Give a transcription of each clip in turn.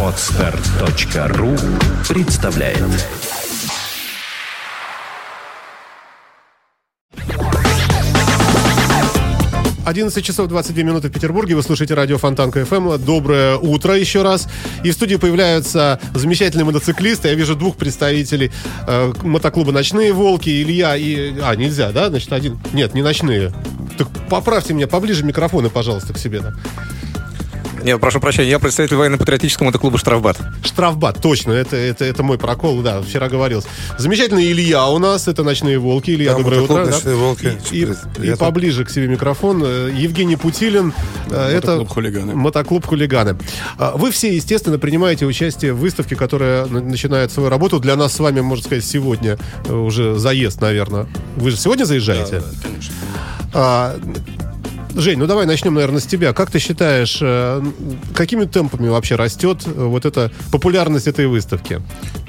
Отстар.ру представляет Одиннадцать часов 22 минуты в Петербурге. Вы слушаете радио Фонтанка ФМ. Доброе утро еще раз. И в студии появляются замечательные мотоциклисты. Я вижу двух представителей э, мотоклуба «Ночные волки». Илья и... А, нельзя, да? Значит, один... Нет, не «Ночные». Так поправьте меня поближе микрофоны, пожалуйста, к себе. Да. Нет, прошу прощения, я представитель военно-патриотического мотоклуба «Штрафбат». Штрафбат, точно, это, это, это мой прокол, да, вчера говорился. Замечательный Илья у нас, это «Ночные волки». Илья, Да, доброе утро. да? «Ночные волки». И, и- и поближе к себе микрофон. Э, Евгений Путилин. э, это Мотоклуб «Хулиганы». Мотоклуб «Хулиганы». А, Вы все, естественно, принимаете участие в выставке, которая на- начинает свою работу. Для нас с вами, можно сказать, сегодня э, уже заезд, наверное. Вы же сегодня заезжаете? конечно. А, Жень, ну давай начнем, наверное, с тебя. Как ты считаешь, э, какими темпами вообще растет э, вот эта популярность этой выставки?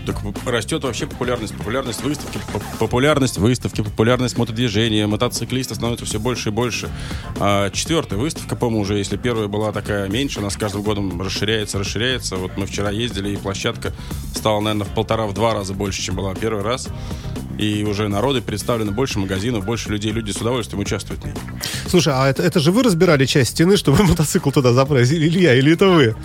Так растет вообще популярность, популярность выставки, поп- популярность выставки, популярность мотодвижения, мотоциклистов становится все больше и больше. А четвертая выставка, по-моему, уже, если первая была такая меньше, она с каждым годом расширяется, расширяется. Вот мы вчера ездили, и площадка стала, наверное, в полтора, в два раза больше, чем была первый раз. И уже народы представлены больше магазинов, больше людей, люди с удовольствием участвуют в ней. Слушай, а это, это же вы разбирали часть стены, чтобы мотоцикл туда заправить? Или Илья, или это вы?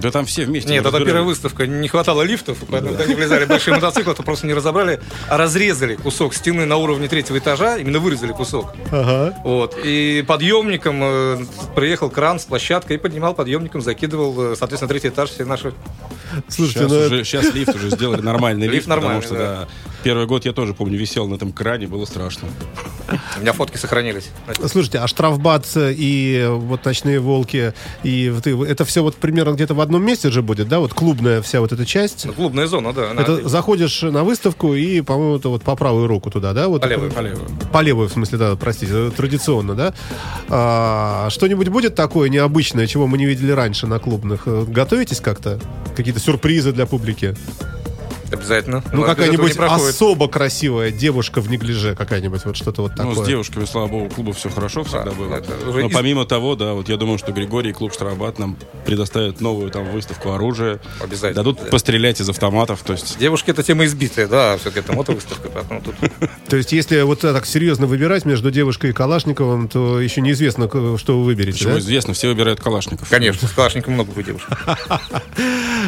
Да там все вместе. Нет, это первая выставка. Не хватало лифтов, поэтому когда не влезали большие мотоциклы, то просто не разобрали, а разрезали кусок стены на уровне третьего этажа, именно вырезали кусок. Ага. Вот. И подъемником э, приехал кран с площадкой и поднимал подъемником, закидывал, э, соответственно, третий этаж все наши. Слушайте, Сейчас, ну уже, сейчас лифт уже сделали нормальный Лифт лифт, нормальный, потому что да. Первый год я тоже помню висел на этом кране, было страшно. У меня фотки сохранились. Слушайте, а штрафбат и вот ночные волки, и вот и- это все вот примерно где-то в одном месте же будет, да? Вот клубная вся вот эта часть. Ну, клубная зона, да. она- Это заходишь на выставку и, по-моему, это вот по правую руку туда, да? Вот По левую. По левую. По левую, в смысле, да, простите, э, традиционно, да? А, что-нибудь будет такое необычное, чего мы не видели раньше на клубных? Э, Готовитесь как-то? Какие-то сюрпризы для публики? Обязательно. Ну, какая-нибудь особо красивая девушка в неглиже, какая-нибудь, вот что-то вот такое. Ну, с девушками, слава богу, у клуба все хорошо всегда Да, было. это Но из- помимо того, да, вот я думаю, что Григорий и клуб Штрафбат нам предоставят новую там выставку оружия. Обязательно. Дадут пострелять из автоматов. То есть Девушки это тема избитая, да, все-таки это мотовыставка, поэтому тут То есть, если вот так серьезно выбирать между девушкой и Калашниковым, то еще неизвестно, что вы выберете, почему да? известно, все выбирают Калашников. Конечно, с Калашником много будет девушек.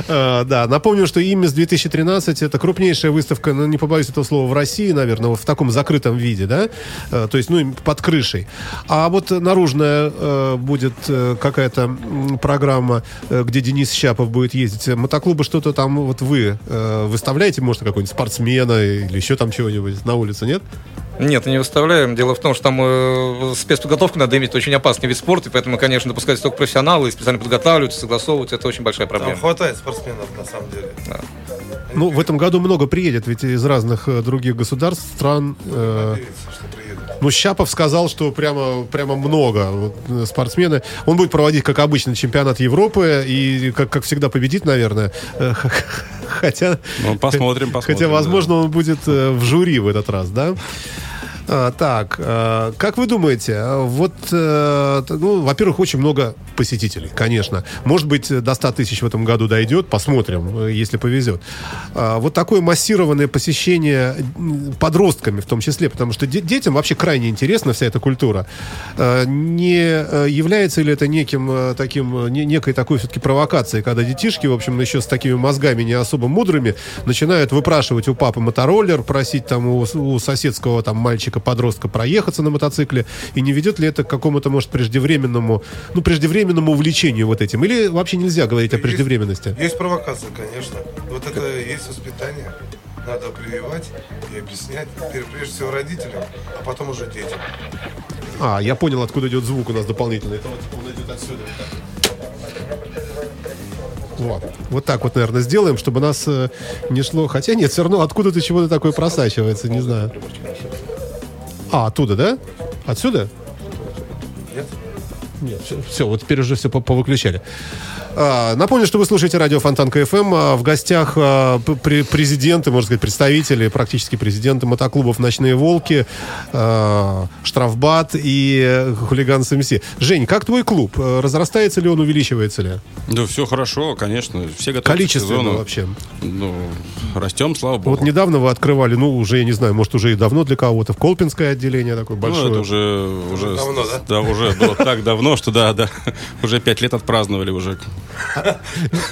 А, да, напомню, что ИМИС 2013 это крупнейшая выставка, ну, не побоюсь этого слова, в России, наверное, в таком закрытом виде, да? Э, То есть, ну, под крышей. А вот наружная э, будет э, какая-то программа, э, где Денис Щапов будет ездить. Мотоклубы что-то там вот вы э, выставляете, может, какой-нибудь спортсмена или еще там чего-нибудь на улице, нет? Нет, не выставляем. Дело в том, что там э, спецподготовку надо иметь. Это очень опасный вид спорта, и поэтому, конечно, допускаются только профессионалы, и специально подготавливаются, согласовываются. Это очень большая Там проблема. хватает спортсменов, на самом деле. Ну, в этом году много приедет, ведь из разных э, других государств, стран. э, что приедут. Ну, Щапов сказал, что прямо, прямо много вот, э, спортсмены. Он будет проводить, как обычно, чемпионат Европы и, как, как всегда, победит, наверное. Э, Хотя, Ну, посмотрим, посмотрим. хотя, да. возможно, он будет э, в жюри в этот раз, да? А, так, э, как вы думаете, вот, э, ну, во-первых, очень много посетителей, конечно. Может быть, до 100 тысяч в этом году дойдет, посмотрим, э, если повезет. А, вот такое массированное посещение подростками в том числе, потому что де- детям вообще крайне интересна вся эта культура. Не э, является ли это неким таким, не- некой такой все-таки провокацией, когда детишки, в общем, еще с такими мозгами не особо мудрыми, начинают выпрашивать у папы мотороллер, просить там у, у соседского там мальчика-подростка проехаться на мотоцикле, и не ведет ли это к какому-то, может, преждевременному, ну, преждевременному увлечению вот этим? Или вообще нельзя говорить о преждевременности? Есть провокация, конечно. Вот это и есть воспитание. Надо прививать и объяснять, прежде всего родителям, а потом уже детям. А, я понял, откуда идет звук у нас дополнительный. Это вот он идет отсюда. Вот. Вот так вот, наверное, сделаем, чтобы нас э, не шло. Хотя нет, все равно откуда-то чего-то такое просачивается, не знаю. А, оттуда, да? Отсюда? Нет? Нет, все, вот теперь уже все повыключали. А, напомню, что вы слушаете радио Фонтанка FM. А, в гостях а, пр- президенты, можно сказать, представители, практически президенты мотоклубов «Ночные волки», «Штрафбат» и «Хулиган МС». Жень, как твой клуб? Разрастается ли он, увеличивается ли? Да, все хорошо, конечно. Все готовы к Количественно сезону. вообще. Ну, растем, слава богу. Вот недавно вы открывали, ну, уже, я не знаю, может, уже и давно для кого-то, в Колпинское отделение такое Ну, большое. это уже, уже, Давно, да? да, уже было так давно, что да, да, уже пять лет отпраздновали уже.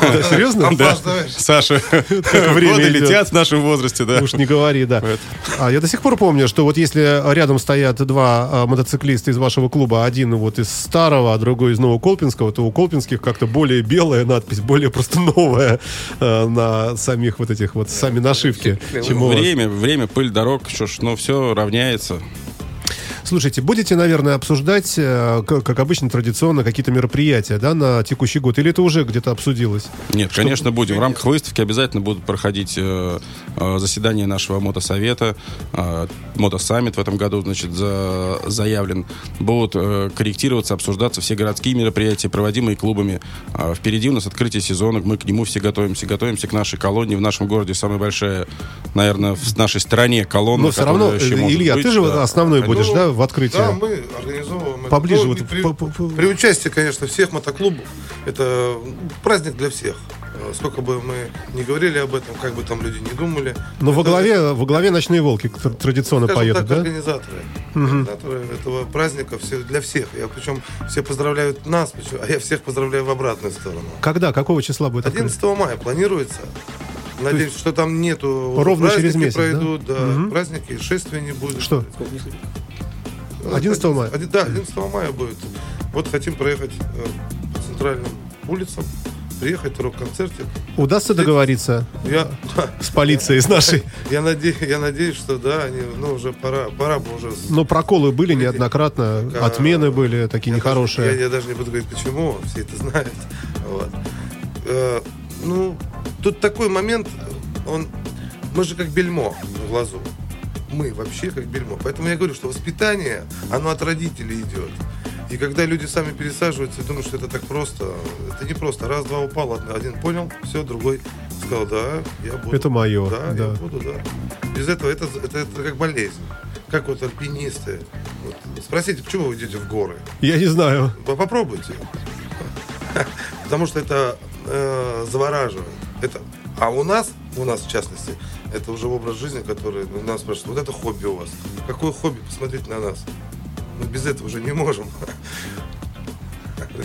Да, серьезно? Да. Саша, время годы летят в нашем возрасте, да. Уж не говори, да. А я до сих пор помню, что вот если рядом стоят два а, мотоциклиста из вашего клуба, один вот из старого, а другой из Новоколпинского, то у Колпинских как-то более белая надпись, более просто новая а, на самих вот этих вот сами нашивки. Время, время, пыль дорог, что ж, ну, все равняется. Слушайте, будете, наверное, обсуждать, э, как обычно, традиционно какие-то мероприятия, да, на текущий год? Или это уже где-то обсудилось? Нет, конечно, будем. В рамках выставки обязательно будут проходить э, э, заседания нашего мотосовета. Мотосаммит в этом году, значит, за- заявлен. Будут корректироваться, обсуждаться все городские мероприятия, проводимые клубами. А впереди у нас открытие сезона, мы к нему все готовимся. Готовимся к нашей колонии. В нашем городе самая большая, наверное, в нашей стране колонна. Но все равно, Илья, быть, ты же да. основной будешь, Ну, да, в открытии? Да, мы организовываем. Поближе Ну, вот при, по- по- при участии, конечно, всех мотоклубов. Это праздник для всех. Э, Сколько бы мы не говорили об этом, как бы там люди не думали. Но во Это, главе, во главе ночные волки тр- традиционно поедут, так, да? организаторы. Организаторы этого праздника все, для всех. Я причем все поздравляют нас, а я всех поздравляю в обратную сторону. Когда? Какого числа будет открыто? 11 мая планируется. Надеюсь, что там нету... ровно праздники через месяц, да? пройдут, да? Мгм. Праздники, шествия не будет. Что? 11 мая? Один- Да, 11 мая будет. Вот хотим проехать э, по центральным улицам, приехать на рок-концерте. Удастся договориться Я, с полицией, с нашей? я, наде- я надеюсь, что да, они, ну, уже пора, пора бы уже... Но проколы были неоднократно, А, отмены были такие я даже- нехорошие. я, я даже не буду говорить, почему, все это знают. Вот. Э, ну, тут такой момент, он, мы же как бельмо в глазу. Мы вообще как бельмо. Поэтому я говорю, что воспитание, оно от родителей идет. И когда люди сами пересаживаются и думают, что это так просто, это не просто. Раз-два упал, од- один понял, все, другой сказал, да, я буду. Это моё, Да, да. я буду, да. Без этого это, это, это как болезнь. Как вот альпинисты. Вот, спросите, почему вы идете в горы? Я не знаю. По- Попробуйте. Потому что это э, завораживает. Это, а у нас, у нас в частности, это уже образ жизни, который ну, нас спрашивают, вот это хобби у вас. Какое хобби? Посмотрите на нас. Мы без этого уже не можем.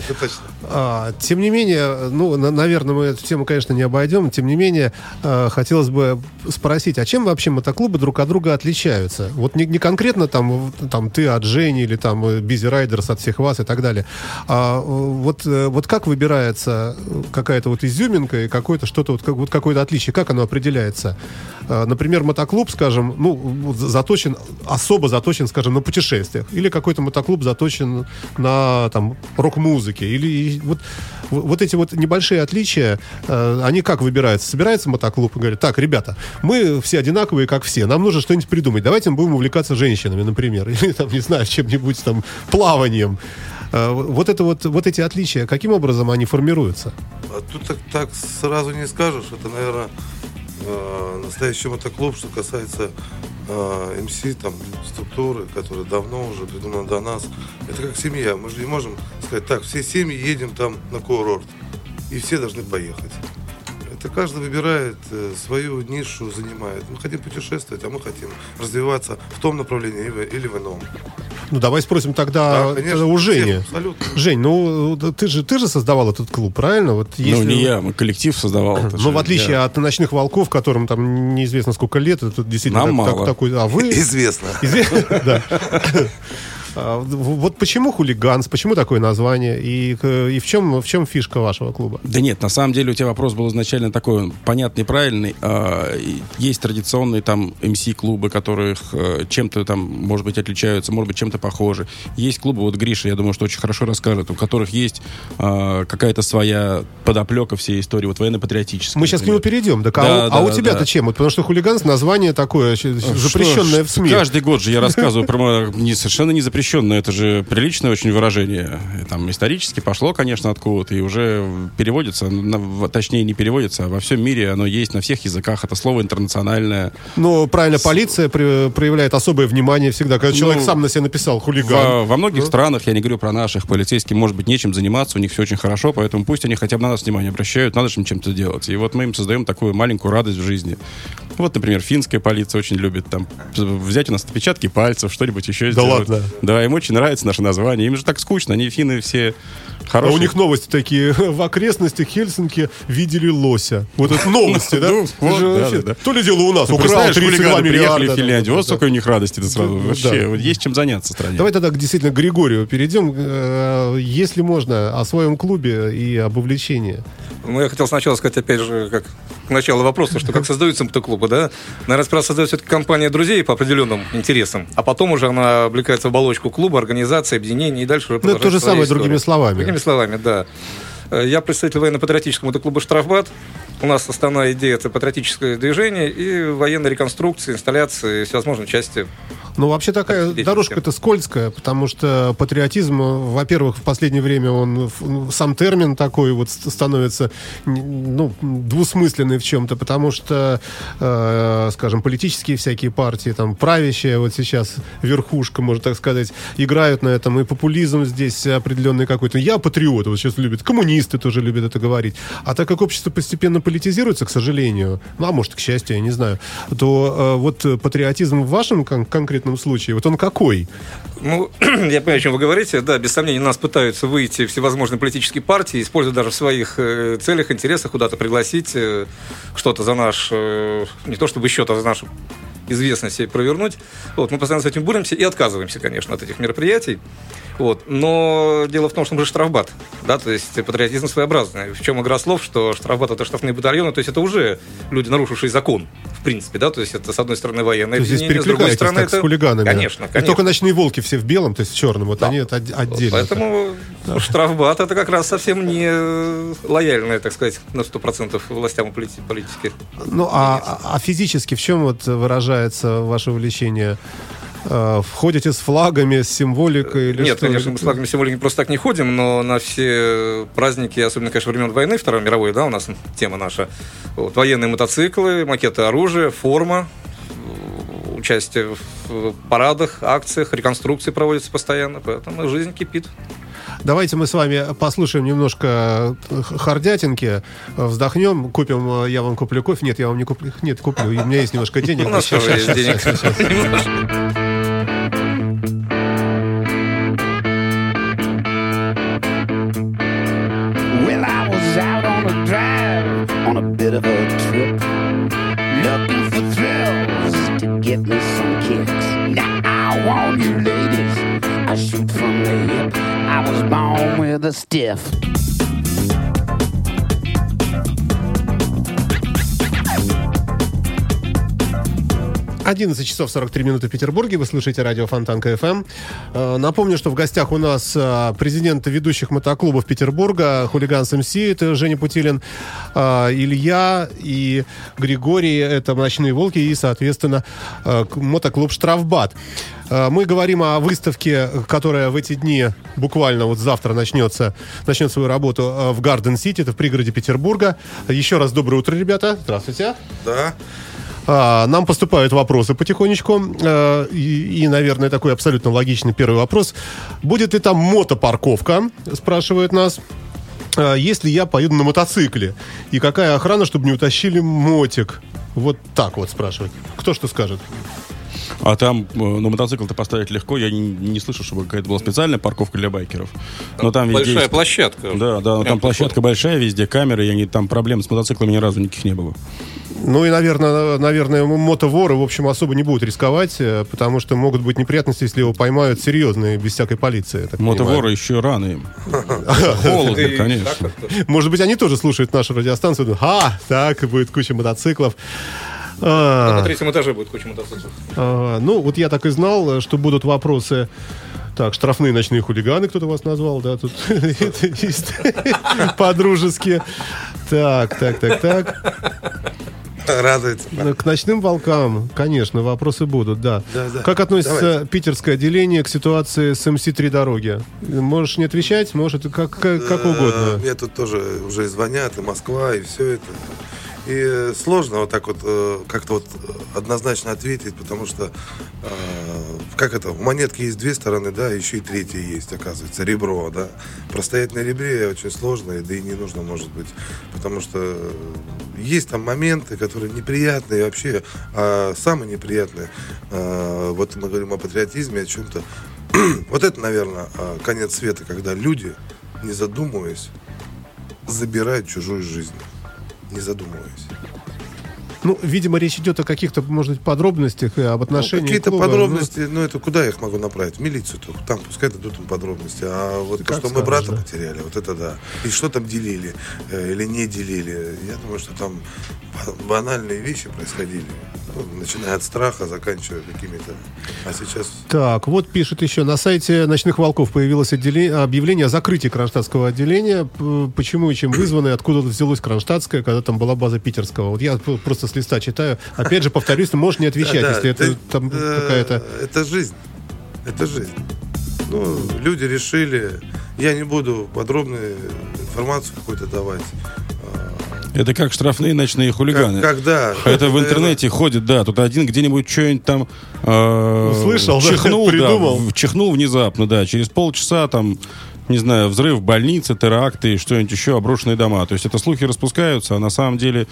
Точно. А, тем не менее, ну, на- наверное, мы эту тему, конечно, не обойдем. Тем не менее, э, хотелось бы спросить, а чем вообще мотоклубы друг от друга отличаются? Вот не, не конкретно там, там ты от Жени или там Бизи Райдерс от всех вас и так далее. А э, вот, э, вот как выбирается какая-то вот изюминка и какое-то что-то, вот, как- вот какое-то отличие? Как оно определяется? Э, Например, мотоклуб, скажем, ну, заточен, особо заточен, скажем, на путешествиях. Или какой-то мотоклуб заточен на там рок-музыке. Или вот, вот эти вот небольшие отличия, э, они как выбираются? Собирается мотоклуб и говорит, так, ребята, мы все одинаковые, как все, нам нужно что-нибудь придумать. Давайте мы будем увлекаться женщинами, например. Или там, не знаю, чем-нибудь там, плаванием. Э, Вот, это вот, вот эти отличия, каким образом они формируются? А тут так, так сразу не скажешь. Это, наверное, э, настоящий мотоклуб, что касается МС, там, структуры, которая давно уже придумана до нас. Это как семья. Мы же не можем сказать, так, все семьи едем там на курорт. И все должны поехать. Это каждый выбирает э, свою нишу, занимает. Мы хотим путешествовать, а мы хотим развиваться в том направлении или в- ином. Ну, давай спросим тогда, Да, конечно, тогда у Жени. всем, абсолютно. Жень, ну, ты же, ты же создавал этот клуб, правильно? Вот Ну, если- не я, мы коллектив создавал. же в отличие я. от ночных волков, которым там неизвестно сколько лет, это действительно Нам так- так- мало. такой. А вы Известно. известно, да. А, Вот почему хулиганс, почему такое название и, к- и в чем в чем фишка вашего клуба? Да нет, на самом деле у тебя вопрос был изначально такой, он понятный, правильный. А, Есть традиционные там МС-клубы, которых э, чем-то там, может быть, отличаются, может быть, чем-то похожи. Есть клубы, вот Гриша, я думаю, что очень хорошо расскажет, у которых есть а, какая-то своя подоплека всей истории, вот военно-патриотическая. Мы сейчас к нему например. перейдем. Так, а, Да, у- да, а у да, тебя-то да. чем? Вот потому что хулиганс название такое запрещенное Что в СМИ. Каждый год же я рассказываю про совершенно не запрещенные запрещенное, это же приличное очень выражение. Там исторически пошло, конечно, откуда-то, и уже переводится, на- в- точнее не переводится, а во всем мире оно есть на всех языках. Это слово интернациональное. Ну, правильно, полиция при- проявляет особое внимание всегда, когда человек Ну, сам на себя написал хулиган. Во, во многих странах, я не говорю про наших, полицейским может быть нечем заниматься, у них все очень хорошо, поэтому пусть они хотя бы на нас внимание обращают, надо же им чем-то делать. И вот мы им создаем такую маленькую радость в жизни. Вот, например, финская полиция очень любит там взять у нас отпечатки пальцев, что-нибудь еще Да сделать. ладно? Да, им очень нравится наше название. Им же так скучно, они финны все А хорошие. у них новости такие. В окрестностях Хельсинки видели лося. Вот это новости, да? Ну, да, да, да. То ли дело у нас. Ну, Украл представляешь, 32 хулиганы приехали в Финляндию, вот Да. сколько у них радости сразу. Да. Вообще, есть чем заняться стране. Давай тогда действительно к Григорию перейдем. Э, Если можно, о своем клубе и об увлечении. Ну, я хотел сначала сказать, опять же, как к началу вопроса, что как создаются мотоклубы, да? Наверное, сперва создается все-таки компания друзей по определенным интересам, а потом уже она облекается в оболочку клуба, организации, объединения и дальше уже Ну, это то же самое историю. другими словами. Другими словами, да. Э, Я представитель военно-патриотического мотоклуба «Штрафбат». У нас основная идея – это патриотическое движение и военная реконструкция, инсталляции, всевозможные части. Ну, вообще такая дорожка-то скользкая, потому что патриотизм, во-первых, в последнее время он, ну, сам термин такой вот ст- становится, ну, двусмысленный в чем-то, потому что, э, скажем, политические всякие партии, там, правящая вот сейчас верхушка, можно так сказать, играют на этом, и популизм здесь определенный какой-то. Я патриот, вот сейчас любят, коммунисты тоже любят это говорить. А так как общество постепенно политизируется, к сожалению, ну, а может, к счастью, я не знаю, то э, вот патриотизм в вашем кон- конкретном случае, вот он какой? Ну, я понимаю, о чем вы говорите. Да, без сомнения, нас пытаются выйти всевозможные политические партии, используя даже в своих э, целях, интересах куда-то пригласить, э, что-то за наш, э, не то чтобы счет, а за нашу известность себе провернуть. Вот, мы постоянно с этим боремся и отказываемся, конечно, от этих мероприятий. Вот. Но дело в том, что мы же штрафбат, да, то есть патриотизм своеобразный. В чем игра слов, что штрафбат это штрафные батальоны, то есть это уже люди, нарушившие закон, в принципе, да, то есть это с одной стороны военное То есть здесь объединение, с другой стороны так с это... хулиганами. Конечно, И конечно. только ночные волки все в белом, то есть в черном, вот они это от- отдельно. Поэтому штрафбат это как раз совсем не э, лояльное, так сказать, на 100% властям и полити- политике. Ну, а, а физически в чем вот выражается ваше увлечение? Э, Входите с флагами, с символикой? Или Нет, что? конечно, мы с флагами символики просто так не ходим, но на все праздники, особенно, конечно, времен войны Второй мировой, да, у нас тема наша, вот, военные мотоциклы, макеты оружия, форма, участие в парадах, акциях, реконструкции проводятся постоянно, поэтому жизнь кипит. Давайте мы с вами послушаем немножко э, хардятинки, э, вздохнем, купим, э, я вам куплю кофе. Нет, я вам не куплю. Нет, куплю. У меня есть немножко денег. У нас тоже есть денег. щас, щас. Well, I was out on a drive on a bit of a trip, looking for thrills to get me some kicks. Now I want you shoot from the hip. I was born with a stiff. 11 часов 43 минуты в Петербурге. Вы слушаете радио Фонтанка ФМ. Э, Напомню, что в гостях у нас э, президент ведущих мотоклубов Петербурга, Хулиганс МС, это Женя Путилин, э, Илья и Григорий, это Ночные Волки и, соответственно, мотоклуб Штрафбат. Мы говорим о выставке, которая в эти дни, буквально вот завтра начнется, начнет свою работу в Гарден Сити, это в пригороде Петербурга. Еще раз доброе утро, ребята. Здравствуйте. Да. А, Нам поступают вопросы потихонечку. Э, И, и, наверное, такой абсолютно логичный первый вопрос. Будет ли там мотопарковка, спрашивают нас. А, Если я поеду на мотоцикле, и какая охрана, чтобы не утащили мотик? Вот так вот спрашивают. Кто что скажет? А там э, на мотоцикл-то поставить легко. Я не, не слышал, чтобы какая-то была специальная парковка для байкеров. Но там везде Большая есть- площадка. Да, да, но там площадка большая, везде камеры, и они, там проблем с мотоциклами ни разу никаких не было. Ну и, наверное, наверное, мотоворы, в общем, особо не будут рисковать, э, потому что могут быть неприятности, если его поймают серьезные, без всякой полиции. Мотоворы еще рано им. Холодно, конечно. Может быть, они тоже слушают нашу радиостанцию, а, так, будет куча мотоциклов. А. На третьем этаже будет куча мотоциклов. Ага, ну, вот я так и знал, э, что будут вопросы. Так, штрафные ночные хулиганы, кто-то вас назвал, да, тут по-дружески. Так, так, так, так. Радуется. Э, К ночным волкам, конечно, вопросы будут, да. Да, да. Как относится Давайте. питерское отделение к ситуации с МС-3 дороги? Можешь не отвечать, может, как, как, как Э, угодно. Мне тут тоже уже звонят, и Москва, и все это. И сложно вот так вот э, как-то вот однозначно ответить, потому что э, как это, у монетки есть две стороны, да, еще и третья есть, оказывается, ребро, да. Простоять на ребре очень сложно, да и не нужно, может быть, потому что э, есть там моменты, которые неприятные вообще, а самые неприятные. вот мы говорим о патриотизме, о чем-то. вот это, наверное, конец света, когда люди, не задумываясь, забирают чужую жизнь, не задумываясь. Ну, видимо, речь идет о каких-то, может быть, подробностях и об Ну, отношениях Какие-то клуба. подробности, ну это куда я их могу направить? В милицию только. Там пускай дадут им подробности. А вот то, что мы скажешь, брата да. потеряли, вот это да. И что там делили э, или не делили. Я думаю, что там ба- банальные вещи происходили. Ну, начиная от страха, заканчивая какими-то. А сейчас Так, вот пишет еще, на сайте «Ночных волков» появилось отделе- объявление о закрытии кронштадтского отделения. Почему и чем вызвано, и откуда взялось кронштадтское, когда там была база питерского? Вот я просто листа читаю. Опять же, повторюсь, ты можешь не отвечать, Да, да, если это там э, какая-то... Это жизнь. Это жизнь. Ну, люди решили. Я не буду подробную информацию какую-то давать. Это как штрафные ночные хулиганы. Как- когда? Это в Наверное, интернете ходит, да. Тут один где-нибудь что-нибудь там э, Услышал, да, чихнул, да, придумал. в- чихнул внезапно, да. Через полчаса там, не знаю, взрыв больницы, теракты что-нибудь еще, обрушенные дома. То есть это слухи распускаются, а на самом деле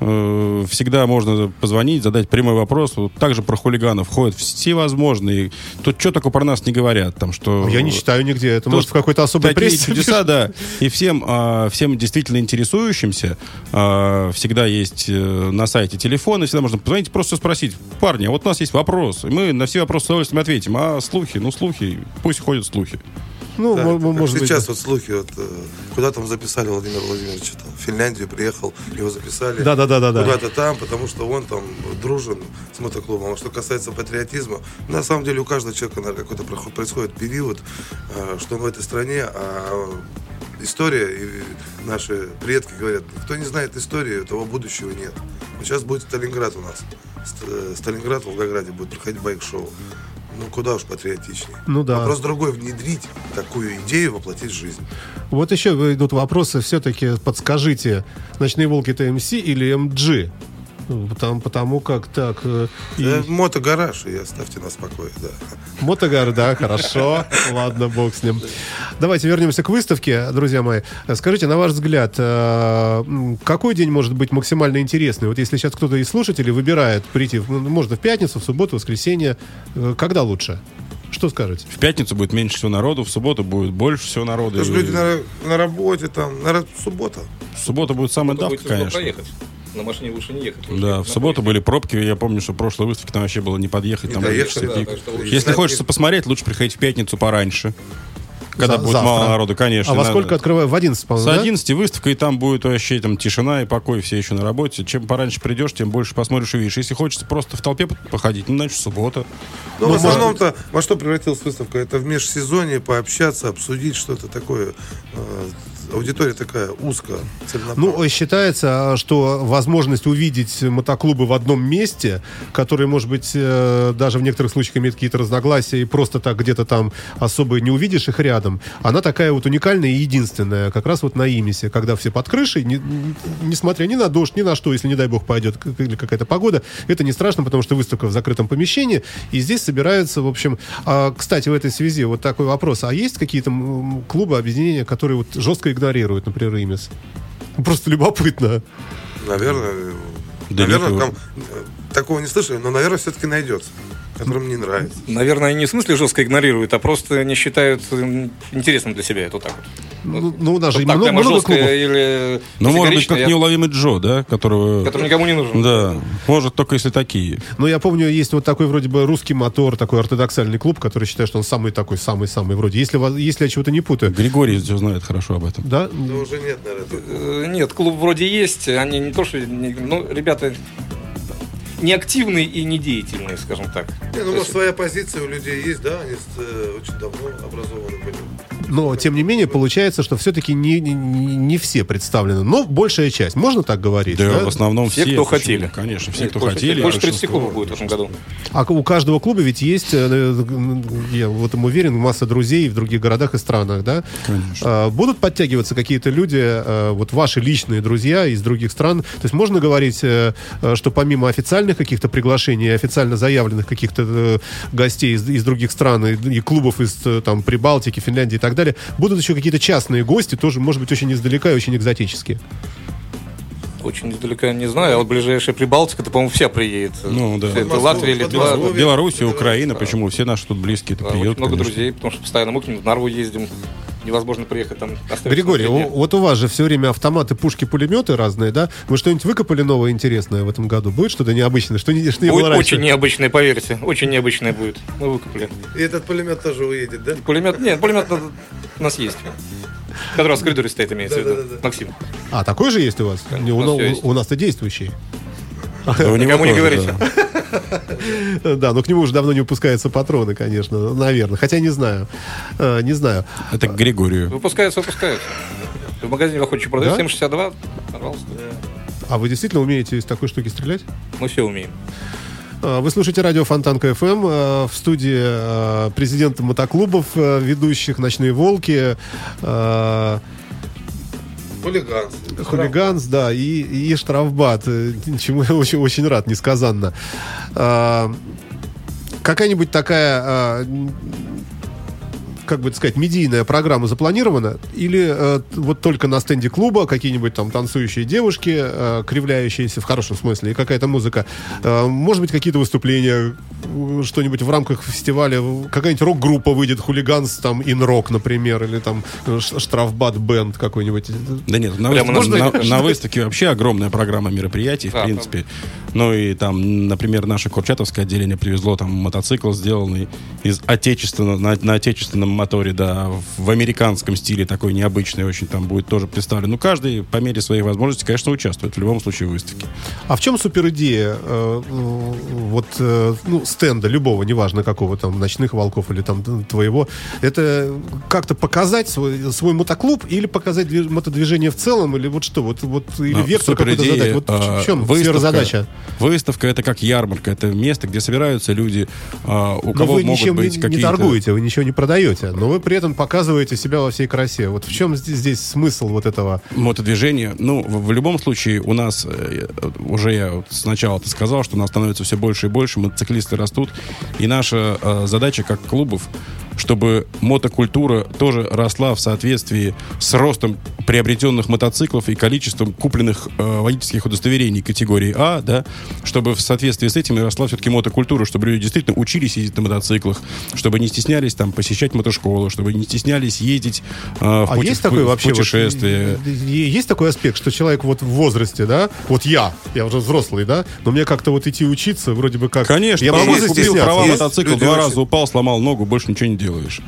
э, всегда можно позвонить, задать прямой вопрос. Вот также про хулиганов ходят всевозможные. Тут что только про нас не говорят, там что. Я не читаю нигде. Это Тут может в какой-то особой прессе. чудеса, да. И всем, а, всем действительно интересующимся а, всегда есть э, на сайте телефон, и всегда можно позвонить, просто спросить, парни, а вот у нас есть вопрос, и мы на все вопросы с удовольствием ответим. А слухи, ну слухи, пусть ходят слухи. Ну, Да, может быть, сейчас да. вот слухи, вот, э, куда там записали Владимира Владимировича, там, в Финляндию приехал, его записали Да-да-да-да-да. куда-то там, потому что он там дружен с мотоклубом. А что касается патриотизма, на самом деле у каждого человека, наверное, какой-то происходит период, э, что он в этой стране, а история, и наши предки говорят, кто не знает историю, того будущего нет. Сейчас будет Сталинград у нас. Ст- Сталинград в Волгограде будет проходить байк-шоу. Ну, куда уж патриотичнее. Ну да. Вопрос другой, внедрить такую идею, воплотить в жизнь. Вот еще идут вопросы. Все-таки подскажите, «Ночные волки» это МС или МГ? Потому, потому как так... э, и- Э, Мотогараж, и оставьте нас в покое, да. Мотогар, да, хорошо. Ладно, бог с ним. Давайте вернемся к выставке, друзья мои. Скажите, на ваш взгляд, э, какой день может быть максимально интересный? Вот если сейчас кто-то из слушателей выбирает прийти, ну, можно в пятницу, в субботу, в воскресенье, когда лучше? Что скажете? В пятницу будет меньше всего народу, в субботу будет больше всего народу. Потому что люди на, на работе, там, на суббота. В субботу будет самая давка, конечно. проехать. На машине лучше не ехать. Да, в субботу были пробки. Я помню, что в прошлой выставке там вообще было не подъехать. Не там часы да, так что лучше Если хочется посмотреть, лучше приходить в пятницу пораньше. Когда За- будет завтра. мало народу, конечно. А во надо. сколько открываю? В 11, С по-моему, да? 11 выставка, и там будет вообще там тишина и покой, все еще на работе. Чем пораньше придешь, тем больше посмотришь и видишь. Если хочется просто в толпе походить, ну, значит, суббота. Но Ну, в основном-то во что превратилась выставка? Это в межсезонье пообщаться, обсудить что-то такое. Э, Аудитория такая узкая. Ну, считается, что возможность увидеть мотоклубы в одном месте, которые, может быть, э, даже в некоторых случаях имеют какие-то разногласия, и просто так где-то там особо не увидишь их рядом, она такая вот уникальная и единственная, как раз вот на Имисе, когда все под крышей, не- не- несмотря ни на дождь, ни на что, если, не дай бог, пойдет или какая-то погода, это не страшно, потому что выставка в закрытом помещении, и здесь собираются, в общем... а, кстати, в этой связи вот такой вопрос. А есть какие-то клубы, объединения, которые вот жестко игнорируют, например, Имис? Просто любопытно. Наверное, Да наверное, нет, там, э, такого не слышали, но, наверное, все-таки найдется, которым не нравится. Наверное, не в смысле жестко игнорируют, а просто не считают м, интересным для себя. Это вот так вот. Ну, ну, у нас же Вот много, много жестко клубов. или Ну, может быть, как я- неуловимый Джо, да, которого... который никому не нужен. Да, может, только если такие. Но я помню, есть вот такой вроде бы русский мотор, такой ортодоксальный клуб, который считает, что он самый такой, самый-самый вроде. Если, если я чего-то не путаю. Григорий все знает хорошо об этом. Да? Да уже нет, наверное. Э, Нет, клуб вроде есть. Они не то, что... Ну, ребята... неактивные и недеятельные, скажем так. Не, ну, может, своя позиция у людей есть, да, они э, очень давно образованы были. Но, тем не менее, получается, что все-таки не, не, не все представлены. Но большая часть. Можно так говорить? Да, да? в основном Все, все. кто почему? хотели. Конечно, все, Нет, кто больше, хотели. Больше 30 большинство. клубов будет в этом году. А у каждого клуба ведь есть, э, я в этом уверен, масса друзей в других городах и странах, да? Конечно. А, Будут подтягиваться какие-то люди, э, вот ваши личные друзья из других стран? То есть можно говорить, что помимо официальных каких-то приглашений, официально заявленных каких-то э, гостей из, из других стран и, и клубов из э, там Прибалтики, Финляндии и так далее, будут еще какие-то частные гости, тоже, может быть, очень издалека и очень экзотические? Очень издалека не знаю, а вот ближайшая Прибалтика, это, по-моему, вся приедет. Ну, да. Это Москву, Латвия, Литва. Это- Украина, почему? Все наши тут близкие, это Да, приедут. много конечно. друзей, потому что постоянно мы к ним в Нарву ездим. Невозможно приехать там. Григорий, дня. вот у вас же все время автоматы, пушки, пулеметы разные, да? Вы что-нибудь выкопали новое интересное в этом году? Будет что-то необычное? Что не, что не Будет было раньше? очень необычное, поверьте. Очень необычное будет. Мы выкопали. И этот пулемет тоже уедет, да? Пулемет, нет, пулемет у нас есть. Который у вас в коридоре стоит, имеется в виду. Максим. А, такой же есть у вас? У, у нас у нас-то действующий. Да, у него Никому не говорите. да. Да, но к нему уже давно не выпускаются патроны, конечно, наверное. Хотя не знаю. Э, Не знаю. Это к Григорию. Выпускаются, выпускаются. В магазине охотчик продают Да? 7,62. Пожалуйста. А вы действительно умеете из такой штуки стрелять? Мы все умеем. Э, Вы слушаете радио Фонтанка ФМ. э, В студии президент мотоклубов, ведущих «Ночные волки», Хулиганство. Хулиганс, да, и, и штрафбат, э, чему я очень, очень рад, несказанно. А, Какая-нибудь такая, а, как бы это сказать, медийная программа запланирована? Или э, вот только на стенде клуба какие-нибудь там танцующие девушки, э, кривляющиеся в хорошем смысле, и какая-то музыка? Э, может быть, какие-то выступления, э, что-нибудь в рамках фестиваля, какая-нибудь рок-группа выйдет, хулиганс, там, инрок, например, или там э, ш- штрафбат бенд какой-нибудь. Да нет, на, Прямо выставке, на- на- на выставке вообще огромная программа мероприятий, в Да, принципе. Ну и там, например, наше Курчатовское отделение привезло там мотоцикл, сделанный из отечественного, на, на отечественном моторе, да, в американском стиле, такой необычный очень там будет тоже представлен. Ну, каждый по мере своих возможностей, конечно, участвует в любом случае в выставке. А в чем супер идея э, э, вот э, ну, стенда любого, неважно какого там ночных волков или там твоего, это как-то показать свой, свой мотоклуб или показать движ- мотодвижение в целом или вот что вот вот или Ну, вектор какой-то задать. Вот в э, чем выставка- сфера задача? Выставка это как ярмарка, это место, где собираются люди, а, у Но кого вы могут ничем быть не, не какие-то... торгуете, вы ничего не продаете, но вы при этом показываете себя во всей красе. Вот в чем здесь, здесь смысл вот этого? мотодвижение. Ну, в, в любом случае, у нас, э, уже я вот сначала ты сказал, что у нас становится все больше и больше, мотоциклисты растут. И наша э, задача как клубов, чтобы мотокультура тоже росла в соответствии с ростом приобретенных мотоциклов и количеством купленных э, водительских удостоверений категории А, да, чтобы в соответствии с этим и росла все-таки мотокультура, чтобы люди действительно учились ездить на мотоциклах, чтобы не стеснялись там посещать мотошколу, чтобы не стеснялись ездить э, в, А пути- есть в такой в вообще вот, путешествие. е- есть такой аспект, что человек вот в возрасте, да, вот я, я уже взрослый, да, но мне как-то вот идти учиться, вроде бы как... Конечно, я могу купил права мотоцикл, два раза упал, сломал ногу, больше ничего не делаешь.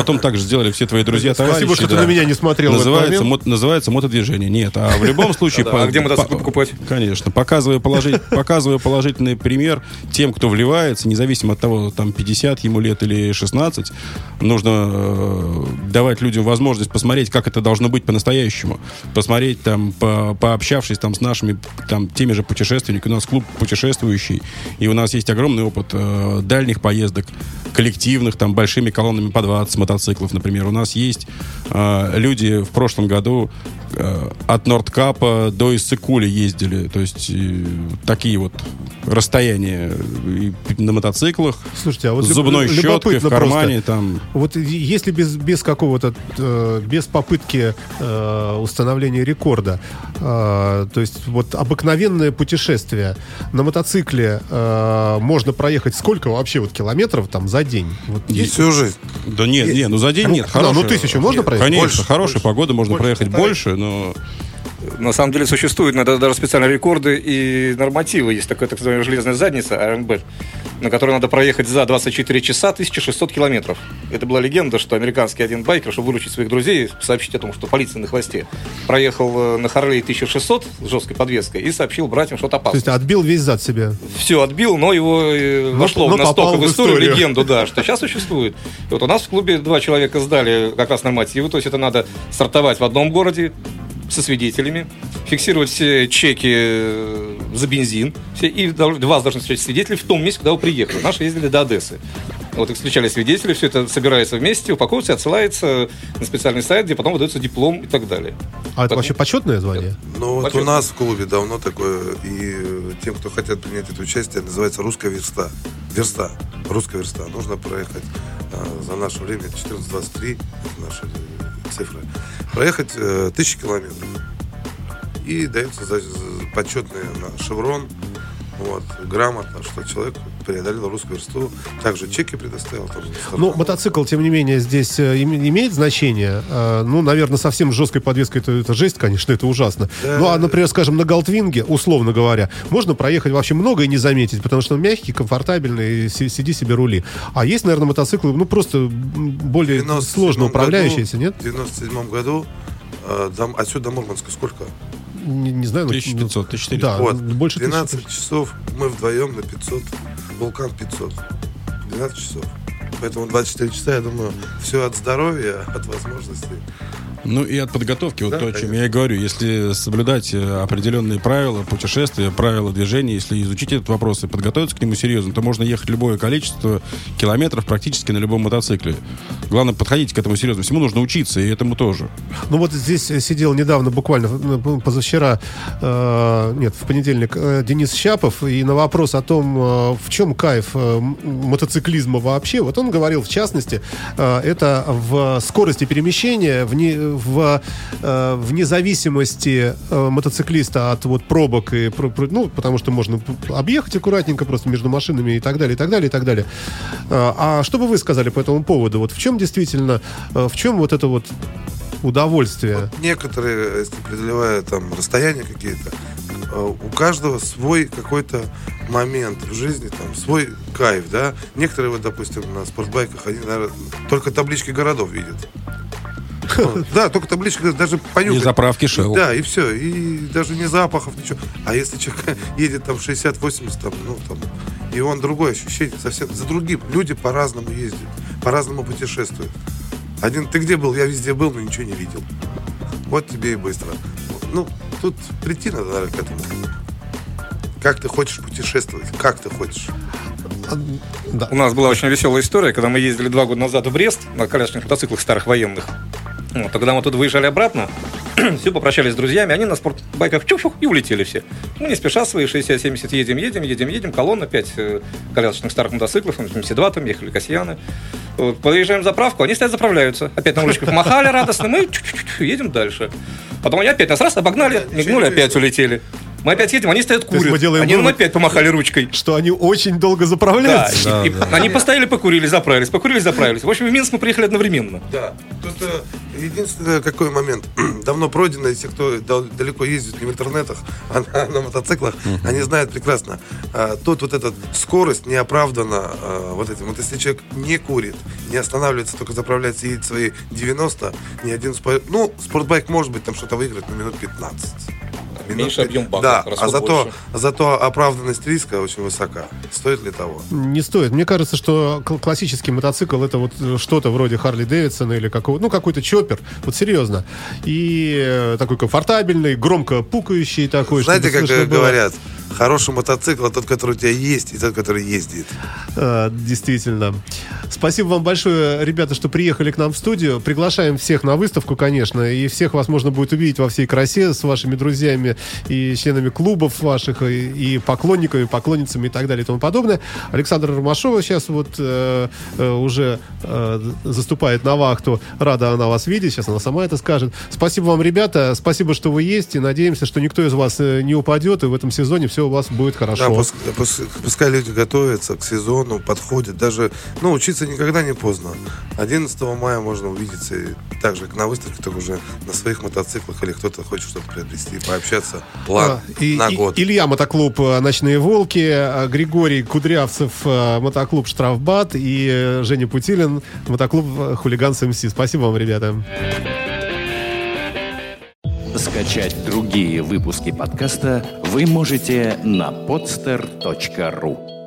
Потом так же сделали все твои друзья, Спасибо, что ты на меня не смотрел Называется, мот- называется мотодвижение. Нет, а в любом случае... А где мотоцикл по- покупать? Конечно. Показывая положительный пример тем, кто вливается, независимо от того, там 50 ему лет или 16, нужно э, давать людям возможность посмотреть, как это должно быть по-настоящему. Посмотреть там, по- пообщавшись там с нашими там теми же путешественниками. У нас клуб путешествующий, и у нас есть огромный опыт э, дальних поездок, коллективных, там, большими колоннами по 20 мотоциклов, например. У нас есть э, люди в прошлом году от Нордкапа до Иссыкули ездили. То есть э, такие вот расстояния и на мотоциклах, Слушайте, а вот с люб- зубной щеткой в кармане, просто. там... Вот и- если без, без какого-то, э, без попытки э, установления рекорда, э, то есть вот обыкновенное путешествие на мотоцикле э, можно проехать сколько вообще вот километров там за день? Вот есть? Всю жизнь. Да нет, нет, ну за день нет. Да, ну хорошая- тысячу можно проехать? Конечно, Больше, хорошая больше. погода, можно Больше проехать полторы. больше, но... На самом деле существуют иногда даже специальные рекорды и нормативы. Есть такая так называемая железная задница, РНБ. На которой надо проехать за 24 часа 1600 километров. Это была легенда, что американский один байкер, чтобы выручить своих друзей, сообщить о том, что полиция на хвосте, проехал э, на Харлей 1600 с жесткой подвеской и сообщил братьям, что То опасно. есть отбил весь зад себе. Все отбил, но его э, Но- вошло но настолько в в историю, историю. легенду, да, что сейчас существует. И вот у нас в клубе два человека сдали как раз нормативы, то есть это надо стартовать в одном городе со свидетелями, фиксировать все чеки э, за бензин, все, и вас должны встречать свидетели в том месте, куда вы приехали. Наши ездили до Одессы. Вот их встречали свидетели, все это собирается вместе, упаковывается и отсылается на специальный сайт, где потом выдается диплом и так далее. А это вообще почетное звание? Ну вот у нас в клубе давно такое, и тем, кто хотят принять это участие, называется русская верста. Верста. Русская верста. Нужно проехать а, за наше время 14.23, это наши цифры, проехать э, тысячи километров. И дается почетный шеврон, вот, грамотно, что человек преодолел русскую версту. Также чеки предоставил. Тоже Ну, мотоцикл, тем не менее, здесь э, им- имеет значение. Э, Ну, наверное, совсем с жесткой подвеской это, это жесть, конечно, это ужасно. Да. Ну, а, например, скажем, на Галтвинге, условно говоря, можно проехать вообще много и не заметить, потому что он мягкий, комфортабельный, и си- сиди себе рули. А есть, наверное, мотоциклы, ну, просто более 97 сложно году- управляющиеся, нет? В 97 году э, отсюда до Мурманска сколько? Не, не знаю. ну, 1500, 1400. Да, Вот, больше 12 тысячи. часов мы вдвоем на 500, вулкан 500. 12 часов. Поэтому 24 часа, я думаю, все от здоровья, от возможностей. Ну и от подготовки, вот Да, то, о чем конечно. я и говорю. Если соблюдать э, определенные правила путешествия, правила движения, если изучить этот вопрос и подготовиться к нему серьезно, то можно ехать любое количество километров практически на любом мотоцикле. Главное, подходить к этому серьезно. Всему нужно учиться, и этому тоже. Ну вот здесь э, сидел недавно, буквально э, позавчера, э, нет, в понедельник, э, Денис Щапов, и на вопрос о том, э, в чем кайф э, мотоциклизма вообще, вот он говорил, в частности, э, это в скорости перемещения, в, не- в, э, в независимости э, мотоциклиста от вот пробок, и, ну, потому что можно объехать аккуратненько просто между машинами и так далее, и так далее, и так далее. Э, А что бы вы сказали по этому поводу? Вот в чем действительно, в чем вот это вот удовольствие. Некоторые, если преодолевая там расстояния какие-то, у каждого свой какой-то момент в жизни, там, свой кайф, да. Некоторые, вот, допустим, на спортбайках, они, наверное, только таблички городов видят. Да, только таблички, даже И понюхать. заправки Shell. Да, и все. И даже не запахов, ничего. А если человек едет там 60-80, там, ну, там, и он другое ощущение совсем за другим. Люди по-разному ездят, по-разному путешествуют. Один, ты где был? Я везде был, но ничего не видел. Вот тебе и быстро. Ну, тут прийти надо, наверное, к этому. Как ты хочешь путешествовать? Как ты хочешь? У нас была очень веселая история, когда мы ездили два года назад в Брест на колясочных мотоциклах старых военных. Вот, а когда мы тут выезжали обратно, все попрощались с друзьями, они на спортбайках чух-чух и улетели все. Мы не спеша свои 60-70 едем, едем, едем, едем, колонна, 5 колясочных старых мотоциклов, там, 72 там ехали Касьяны. Вот, подъезжаем в заправку, они стоят, заправляются. Опять на ручках махали радостно, мы едем дальше. Потом они опять нас раз обогнали, мигнули, опять улетели. Мы опять едем, они стоят курят. мы делаем они нам опять помахали ручкой. Что они очень долго Да, заправляются. и- и они постояли, покурили, заправились, покурили, заправились. В общем, в Минск мы приехали одновременно. Да. Тут э, единственный какой момент. Давно пройдено, если кто дал- далеко ездит не в интернетах, а на, на мотоциклах, они знают прекрасно. А, тут вот эта скорость не оправдана а, вот этим. Вот если человек не курит, не останавливается, только заправляется, едет свои 90, ни один спо- Ну, спортбайк может быть там что-то выиграть на минут 15. Меньше объем бака, Да, а зато, больше. зато оправданность риска очень высока. Стоит ли того? Не стоит. Мне кажется, что кл- классический мотоцикл это вот э, что-то вроде Харли Дэвидсона или какого, ну какой-то чоппер. Вот серьезно. И э, такой комфортабельный, громко пукающий такой. Знаете, как э, было. говорят, хороший мотоцикл тот, который у тебя есть, и тот, который ездит. Э, Действительно. Спасибо вам большое, ребята, что приехали к нам в студию. Приглашаем всех на выставку, конечно, и всех вас можно будет увидеть во всей красе с вашими друзьями и членами клубов ваших, и, и поклонниками, поклонницами и так далее и тому подобное. Александра Ромашова сейчас вот э, э, уже э, заступает на вахту. Рада она вас видеть, сейчас она сама это скажет. Спасибо вам, ребята, спасибо, что вы есть, и надеемся, что никто из вас э, не упадет, и в этом сезоне все у вас будет хорошо. Да, пус- пус- пускай люди готовятся к сезону, подходят. Даже, ну, учиться никогда не поздно. 11 мая можно увидеться и также на выставке, только уже на своих мотоциклах, или кто-то хочет что-то приобрести, пообщаться называется. План А, и- на и- год. Илья Мотоклуб э, «Ночные волки», а, Григорий Кудрявцев э, Мотоклуб «Штрафбат» и э, Женя Путилин Мотоклуб «Хулиган с МС». Спасибо вам, ребята. Скачать другие выпуски подкаста вы можете на podster.ru